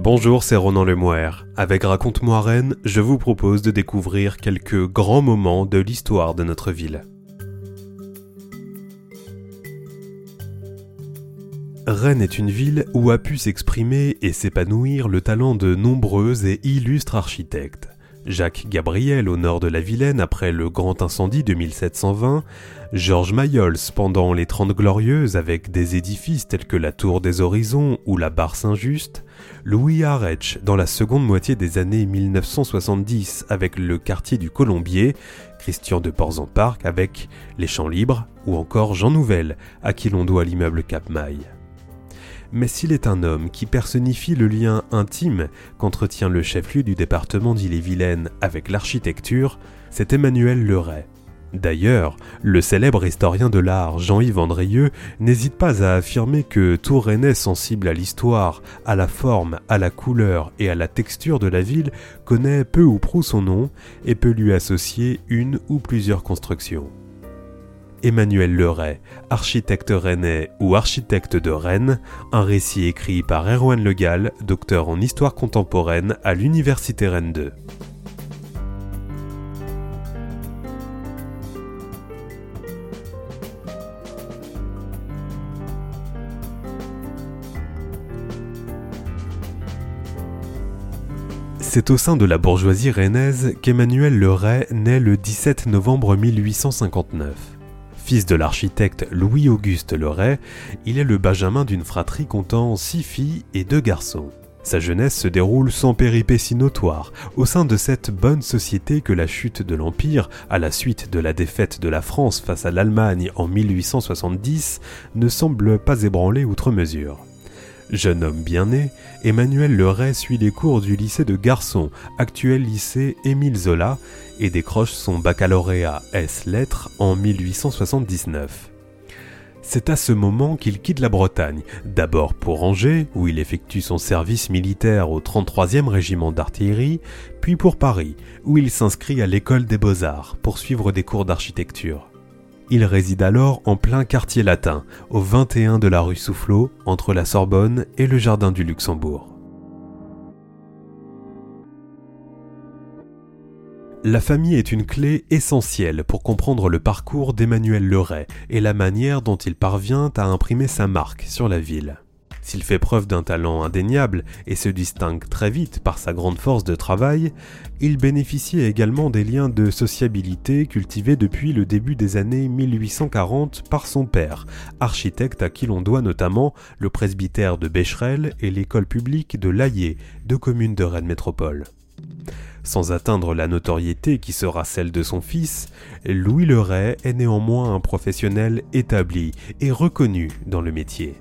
Bonjour, c'est Ronan Lemoire. Avec Raconte-moi Rennes, je vous propose de découvrir quelques grands moments de l'histoire de notre ville. Rennes est une ville où a pu s'exprimer et s'épanouir le talent de nombreux et illustres architectes. Jacques Gabriel au nord de la Vilaine après le grand incendie de 1720, Georges Mayols pendant les Trente Glorieuses avec des édifices tels que la Tour des Horizons ou la Barre Saint-Just, Louis Arech dans la seconde moitié des années 1970 avec le quartier du Colombier, Christian de Ports-en-Parc avec les Champs Libres ou encore Jean Nouvel à qui l'on doit l'immeuble Cap-Maille mais s'il est un homme qui personnifie le lien intime qu'entretient le chef-lieu du département d'Ille-et-Vilaine avec l'architecture, c'est Emmanuel Leray. D'ailleurs, le célèbre historien de l'art Jean-Yves Andrieux n'hésite pas à affirmer que tout Rennais sensible à l'histoire, à la forme, à la couleur et à la texture de la ville connaît peu ou prou son nom et peut lui associer une ou plusieurs constructions. Emmanuel Leray, architecte rennais ou architecte de Rennes, un récit écrit par Erwan Legal, docteur en histoire contemporaine à l'Université Rennes 2. C'est au sein de la bourgeoisie rennaise qu'Emmanuel Leray naît le 17 novembre 1859. Fils de l'architecte Louis-Auguste Leray, il est le benjamin d'une fratrie comptant six filles et deux garçons. Sa jeunesse se déroule sans péripéties notoires, au sein de cette bonne société que la chute de l'Empire, à la suite de la défaite de la France face à l'Allemagne en 1870, ne semble pas ébranler outre mesure. Jeune homme bien né, Emmanuel Leray suit les cours du lycée de garçons, actuel lycée Émile Zola, et décroche son baccalauréat S lettres en 1879. C'est à ce moment qu'il quitte la Bretagne, d'abord pour Angers, où il effectue son service militaire au 33e régiment d'artillerie, puis pour Paris, où il s'inscrit à l'école des beaux-arts pour suivre des cours d'architecture. Il réside alors en plein quartier latin, au 21 de la rue Soufflot, entre la Sorbonne et le Jardin du Luxembourg. La famille est une clé essentielle pour comprendre le parcours d'Emmanuel Leray et la manière dont il parvient à imprimer sa marque sur la ville. S'il fait preuve d'un talent indéniable et se distingue très vite par sa grande force de travail, il bénéficie également des liens de sociabilité cultivés depuis le début des années 1840 par son père, architecte à qui l'on doit notamment le presbytère de Becherel et l'école publique de Laillé, deux communes de Rennes Métropole. Sans atteindre la notoriété qui sera celle de son fils, Louis Leray est néanmoins un professionnel établi et reconnu dans le métier.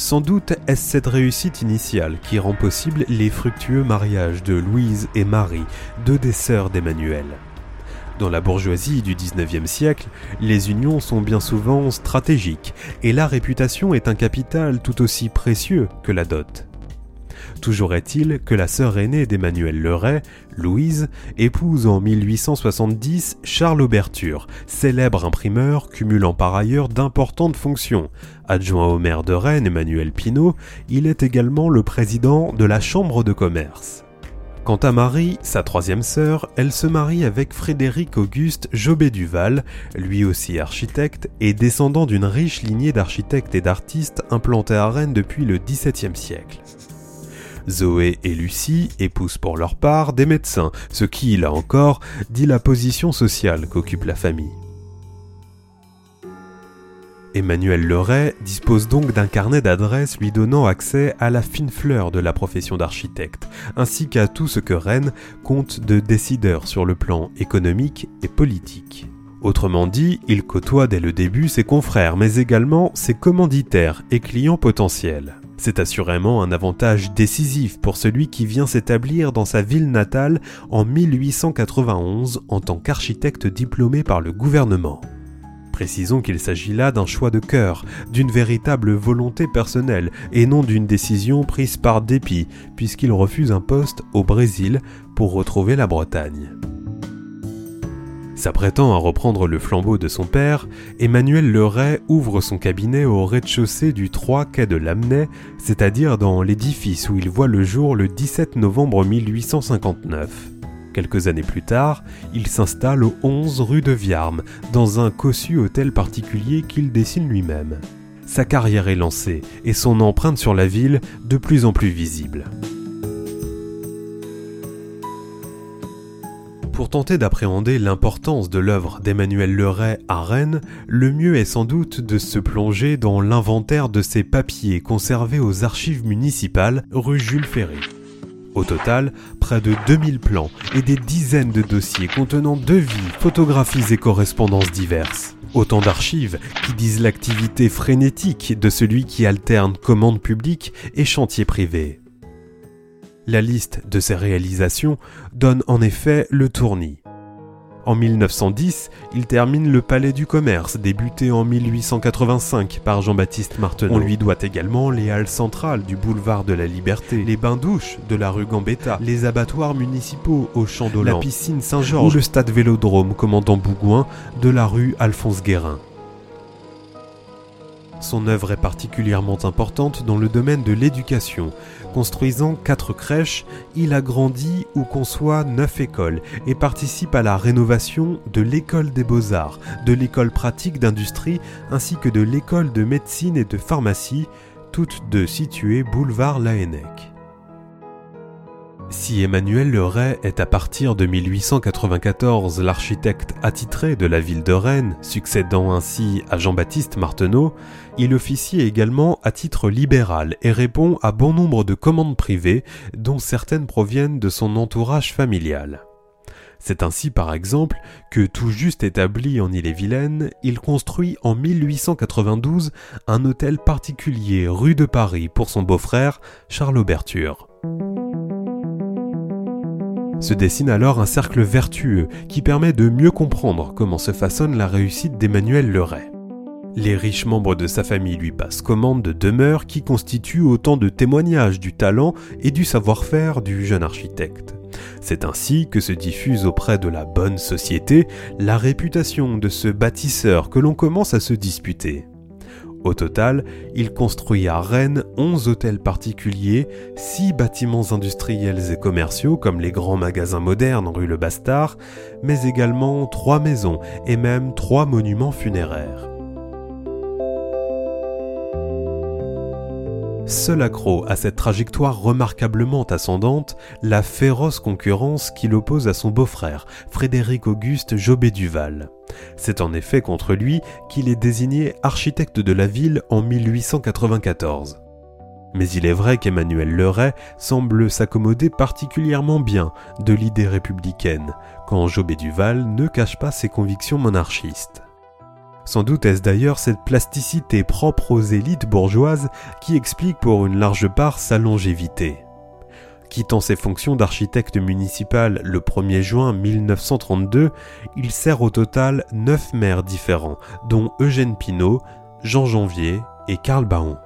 Sans doute est-ce cette réussite initiale qui rend possible les fructueux mariages de Louise et Marie, deux des sœurs d'Emmanuel. Dans la bourgeoisie du XIXe siècle, les unions sont bien souvent stratégiques et la réputation est un capital tout aussi précieux que la dot. Toujours est-il que la sœur aînée d'Emmanuel Leray, Louise, épouse en 1870 Charles Auberture, célèbre imprimeur cumulant par ailleurs d'importantes fonctions. Adjoint au maire de Rennes, Emmanuel Pinault, il est également le président de la Chambre de commerce. Quant à Marie, sa troisième sœur, elle se marie avec Frédéric Auguste Jobé Duval, lui aussi architecte et descendant d'une riche lignée d'architectes et d'artistes implantés à Rennes depuis le XVIIe siècle. Zoé et Lucie épousent pour leur part des médecins, ce qui, là encore, dit la position sociale qu'occupe la famille. Emmanuel Leray dispose donc d'un carnet d'adresses lui donnant accès à la fine fleur de la profession d'architecte, ainsi qu'à tout ce que Rennes compte de décideurs sur le plan économique et politique. Autrement dit, il côtoie dès le début ses confrères, mais également ses commanditaires et clients potentiels. C'est assurément un avantage décisif pour celui qui vient s'établir dans sa ville natale en 1891 en tant qu'architecte diplômé par le gouvernement. Précisons qu'il s'agit là d'un choix de cœur, d'une véritable volonté personnelle et non d'une décision prise par dépit, puisqu'il refuse un poste au Brésil pour retrouver la Bretagne. S'apprêtant à reprendre le flambeau de son père, Emmanuel Leray ouvre son cabinet au rez-de-chaussée du 3 quai de Lamennais, c'est-à-dire dans l'édifice où il voit le jour le 17 novembre 1859. Quelques années plus tard, il s'installe au 11 rue de Viarme, dans un cossu hôtel particulier qu'il dessine lui-même. Sa carrière est lancée et son empreinte sur la ville de plus en plus visible. Pour tenter d'appréhender l'importance de l'œuvre d'Emmanuel Leray à Rennes, le mieux est sans doute de se plonger dans l'inventaire de ses papiers conservés aux archives municipales rue Jules Ferry. Au total, près de 2000 plans et des dizaines de dossiers contenant devis, photographies et correspondances diverses. Autant d'archives qui disent l'activité frénétique de celui qui alterne commande publique et chantier privé. La liste de ses réalisations donne en effet le tournis. En 1910, il termine le Palais du Commerce, débuté en 1885 par Jean-Baptiste Marteneau. On lui doit également les halles centrales du boulevard de la Liberté, les bains-douches de la rue Gambetta, les abattoirs municipaux au Champ la piscine Saint-Georges ou le stade Vélodrome commandant Bougouin de la rue Alphonse Guérin. Son œuvre est particulièrement importante dans le domaine de l'éducation. Construisant quatre crèches, il agrandit ou conçoit neuf écoles et participe à la rénovation de l'école des beaux-arts, de l'école pratique d'industrie ainsi que de l'école de médecine et de pharmacie, toutes deux situées boulevard Laennec. Si Emmanuel Leray est à partir de 1894 l'architecte attitré de la ville de Rennes, succédant ainsi à Jean-Baptiste Marteneau, il officie également à titre libéral et répond à bon nombre de commandes privées, dont certaines proviennent de son entourage familial. C'est ainsi par exemple que, tout juste établi en Ille-et-Vilaine, il construit en 1892 un hôtel particulier rue de Paris pour son beau-frère Charles Auberture. Se dessine alors un cercle vertueux qui permet de mieux comprendre comment se façonne la réussite d'Emmanuel Leray. Les riches membres de sa famille lui passent commande de demeures qui constituent autant de témoignages du talent et du savoir-faire du jeune architecte. C'est ainsi que se diffuse auprès de la bonne société la réputation de ce bâtisseur que l'on commence à se disputer. Au total, il construit à Rennes 11 hôtels particuliers, 6 bâtiments industriels et commerciaux comme les grands magasins modernes rue Le Bastard, mais également 3 maisons et même 3 monuments funéraires. Seul accro à cette trajectoire remarquablement ascendante, la féroce concurrence qui l'oppose à son beau-frère, Frédéric Auguste Jobé Duval. C'est en effet contre lui qu'il est désigné architecte de la ville en 1894. Mais il est vrai qu'Emmanuel Leray semble s'accommoder particulièrement bien de l'idée républicaine, quand Jobé Duval ne cache pas ses convictions monarchistes. Sans doute est-ce d'ailleurs cette plasticité propre aux élites bourgeoises qui explique pour une large part sa longévité. Quittant ses fonctions d'architecte municipal le 1er juin 1932, il sert au total neuf maires différents, dont Eugène Pinault, Jean Janvier et Karl Baon.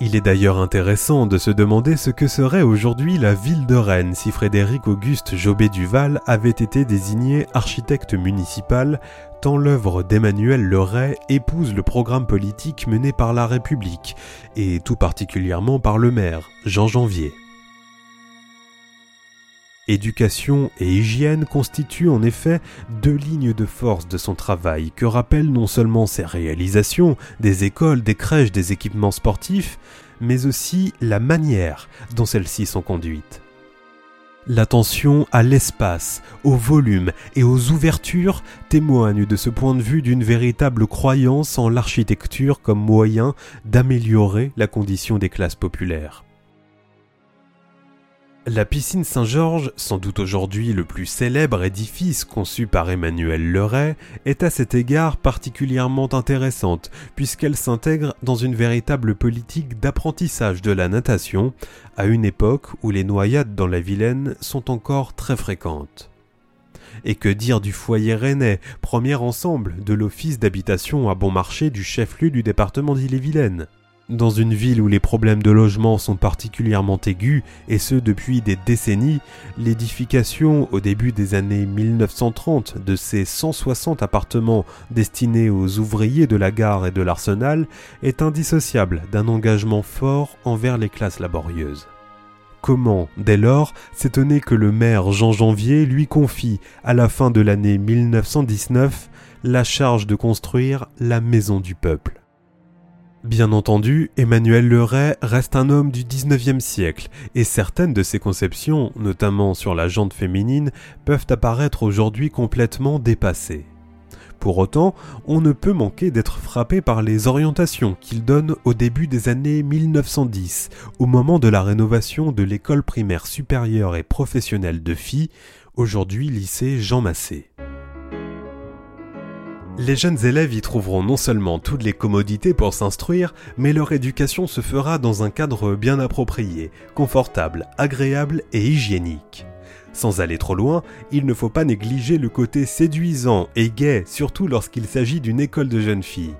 Il est d'ailleurs intéressant de se demander ce que serait aujourd'hui la ville de Rennes si Frédéric Auguste Jobé Duval avait été désigné architecte municipal, tant l'œuvre d'Emmanuel Leray épouse le programme politique mené par la République, et tout particulièrement par le maire, Jean Janvier. Éducation et hygiène constituent en effet deux lignes de force de son travail que rappellent non seulement ses réalisations, des écoles, des crèches, des équipements sportifs, mais aussi la manière dont celles-ci sont conduites. L'attention à l'espace, au volume et aux ouvertures témoigne de ce point de vue d'une véritable croyance en l'architecture comme moyen d'améliorer la condition des classes populaires. La piscine Saint-Georges, sans doute aujourd'hui le plus célèbre édifice conçu par Emmanuel Leray, est à cet égard particulièrement intéressante puisqu'elle s'intègre dans une véritable politique d'apprentissage de la natation à une époque où les noyades dans la Vilaine sont encore très fréquentes. Et que dire du foyer rennais, premier ensemble de l'office d'habitation à bon marché du chef-lieu du département d'Ille-et-Vilaine? Dans une ville où les problèmes de logement sont particulièrement aigus, et ce depuis des décennies, l'édification au début des années 1930 de ces 160 appartements destinés aux ouvriers de la gare et de l'arsenal est indissociable d'un engagement fort envers les classes laborieuses. Comment, dès lors, s'étonner que le maire Jean Janvier lui confie, à la fin de l'année 1919, la charge de construire la maison du peuple? Bien entendu, Emmanuel Leray reste un homme du XIXe siècle, et certaines de ses conceptions, notamment sur la jante féminine, peuvent apparaître aujourd'hui complètement dépassées. Pour autant, on ne peut manquer d'être frappé par les orientations qu'il donne au début des années 1910, au moment de la rénovation de l'école primaire supérieure et professionnelle de filles, aujourd'hui lycée Jean Massé. Les jeunes élèves y trouveront non seulement toutes les commodités pour s'instruire, mais leur éducation se fera dans un cadre bien approprié, confortable, agréable et hygiénique. Sans aller trop loin, il ne faut pas négliger le côté séduisant et gai, surtout lorsqu'il s'agit d'une école de jeunes filles.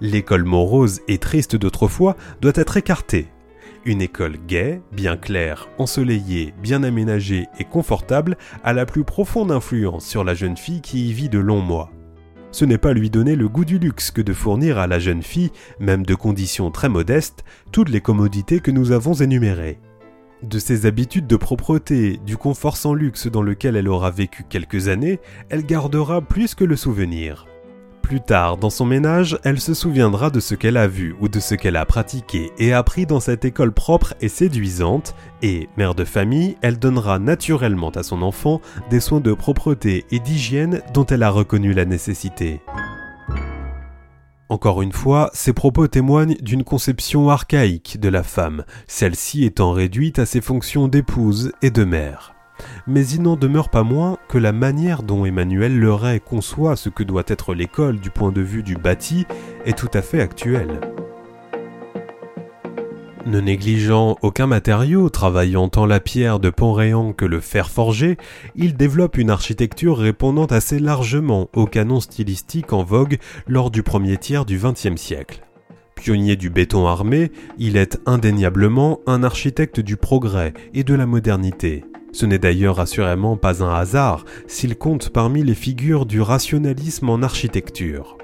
L'école morose et triste d'autrefois doit être écartée. Une école gaie, bien claire, ensoleillée, bien aménagée et confortable a la plus profonde influence sur la jeune fille qui y vit de longs mois ce n'est pas lui donner le goût du luxe que de fournir à la jeune fille, même de conditions très modestes, toutes les commodités que nous avons énumérées. De ses habitudes de propreté, du confort sans luxe dans lequel elle aura vécu quelques années, elle gardera plus que le souvenir. Plus tard, dans son ménage, elle se souviendra de ce qu'elle a vu ou de ce qu'elle a pratiqué et appris dans cette école propre et séduisante, et, mère de famille, elle donnera naturellement à son enfant des soins de propreté et d'hygiène dont elle a reconnu la nécessité. Encore une fois, ces propos témoignent d'une conception archaïque de la femme, celle-ci étant réduite à ses fonctions d'épouse et de mère mais il n'en demeure pas moins que la manière dont Emmanuel Leray conçoit ce que doit être l'école du point de vue du bâti est tout à fait actuelle. Ne négligeant aucun matériau, travaillant tant la pierre de Pont-Réan que le fer forgé, il développe une architecture répondant assez largement aux canons stylistiques en vogue lors du premier tiers du XXe siècle. Pionnier du béton armé, il est indéniablement un architecte du progrès et de la modernité. Ce n'est d'ailleurs assurément pas un hasard s'il compte parmi les figures du rationalisme en architecture.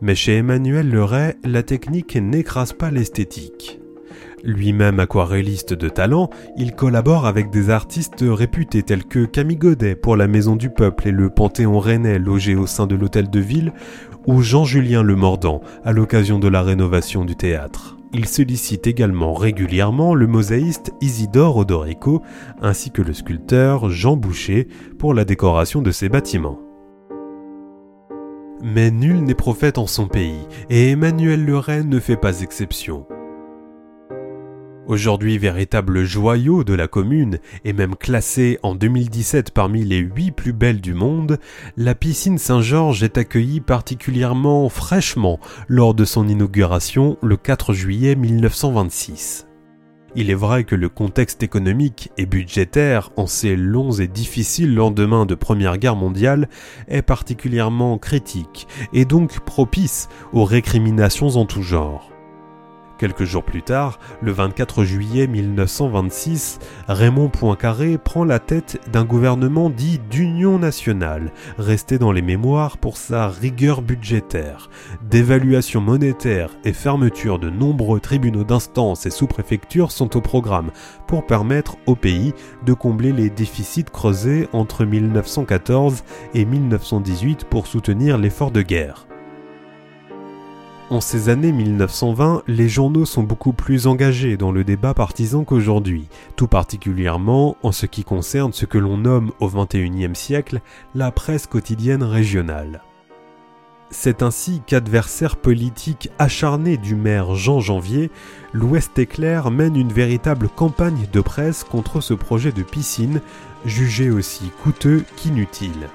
Mais chez Emmanuel Leray, la technique n'écrase pas l'esthétique. Lui-même aquarelliste de talent, il collabore avec des artistes réputés tels que Camille Godet pour la Maison du Peuple et le Panthéon Rennais logé au sein de l'Hôtel de Ville, ou Jean-Julien Le Mordant à l'occasion de la rénovation du théâtre. Il sollicite également régulièrement le mosaïste Isidore Odorico ainsi que le sculpteur Jean Boucher pour la décoration de ses bâtiments. Mais nul n'est prophète en son pays, et Emmanuel Leray ne fait pas exception. Aujourd'hui véritable joyau de la commune et même classée en 2017 parmi les 8 plus belles du monde, la piscine Saint-Georges est accueillie particulièrement fraîchement lors de son inauguration le 4 juillet 1926. Il est vrai que le contexte économique et budgétaire en ces longs et difficiles lendemains de Première Guerre mondiale est particulièrement critique et donc propice aux récriminations en tout genre. Quelques jours plus tard, le 24 juillet 1926, Raymond Poincaré prend la tête d'un gouvernement dit d'union nationale, resté dans les mémoires pour sa rigueur budgétaire, d'évaluation monétaire et fermeture de nombreux tribunaux d'instance et sous-préfectures sont au programme pour permettre au pays de combler les déficits creusés entre 1914 et 1918 pour soutenir l'effort de guerre. En ces années 1920, les journaux sont beaucoup plus engagés dans le débat partisan qu'aujourd'hui, tout particulièrement en ce qui concerne ce que l'on nomme au XXIe siècle la presse quotidienne régionale. C'est ainsi qu'adversaire politique acharné du maire Jean Janvier, l'Ouest éclair mène une véritable campagne de presse contre ce projet de piscine, jugé aussi coûteux qu'inutile.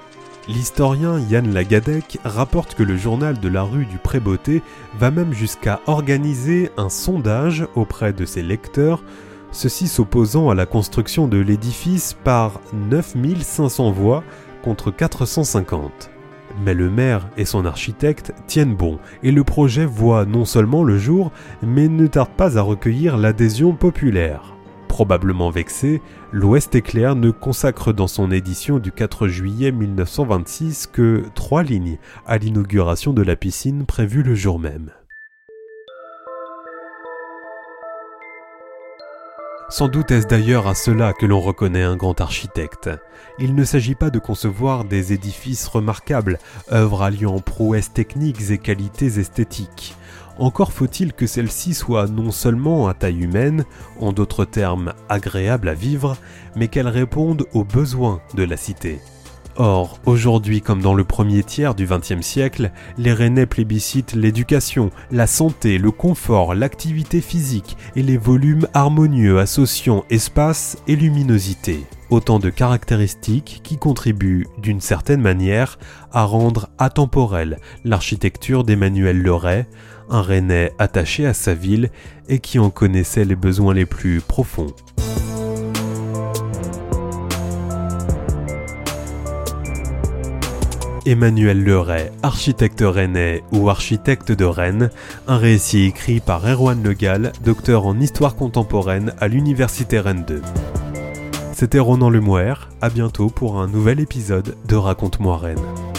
L'historien Yann Lagadec rapporte que le journal de la rue du Prébeauté va même jusqu'à organiser un sondage auprès de ses lecteurs, ceci s'opposant à la construction de l'édifice par 9500 voix contre 450. Mais le maire et son architecte tiennent bon, et le projet voit non seulement le jour, mais ne tarde pas à recueillir l'adhésion populaire. Probablement vexé, l'Ouest éclair ne consacre dans son édition du 4 juillet 1926 que trois lignes à l'inauguration de la piscine prévue le jour même. Sans doute est-ce d'ailleurs à cela que l'on reconnaît un grand architecte. Il ne s'agit pas de concevoir des édifices remarquables, œuvres alliant prouesses techniques et qualités esthétiques. Encore faut-il que celles-ci soient non seulement à taille humaine, en d'autres termes agréables à vivre, mais qu'elles répondent aux besoins de la cité. Or, aujourd'hui comme dans le premier tiers du XXe siècle, les Rennais plébiscitent l'éducation, la santé, le confort, l'activité physique et les volumes harmonieux associant espace et luminosité. Autant de caractéristiques qui contribuent, d'une certaine manière, à rendre atemporelle l'architecture d'Emmanuel Leray, un Rennais attaché à sa ville et qui en connaissait les besoins les plus profonds. Emmanuel Leray, architecte rennais ou architecte de Rennes, un récit écrit par Erwan Legal, docteur en histoire contemporaine à l'Université Rennes 2. C'était Ronan Lemouer, à bientôt pour un nouvel épisode de Raconte-moi Rennes.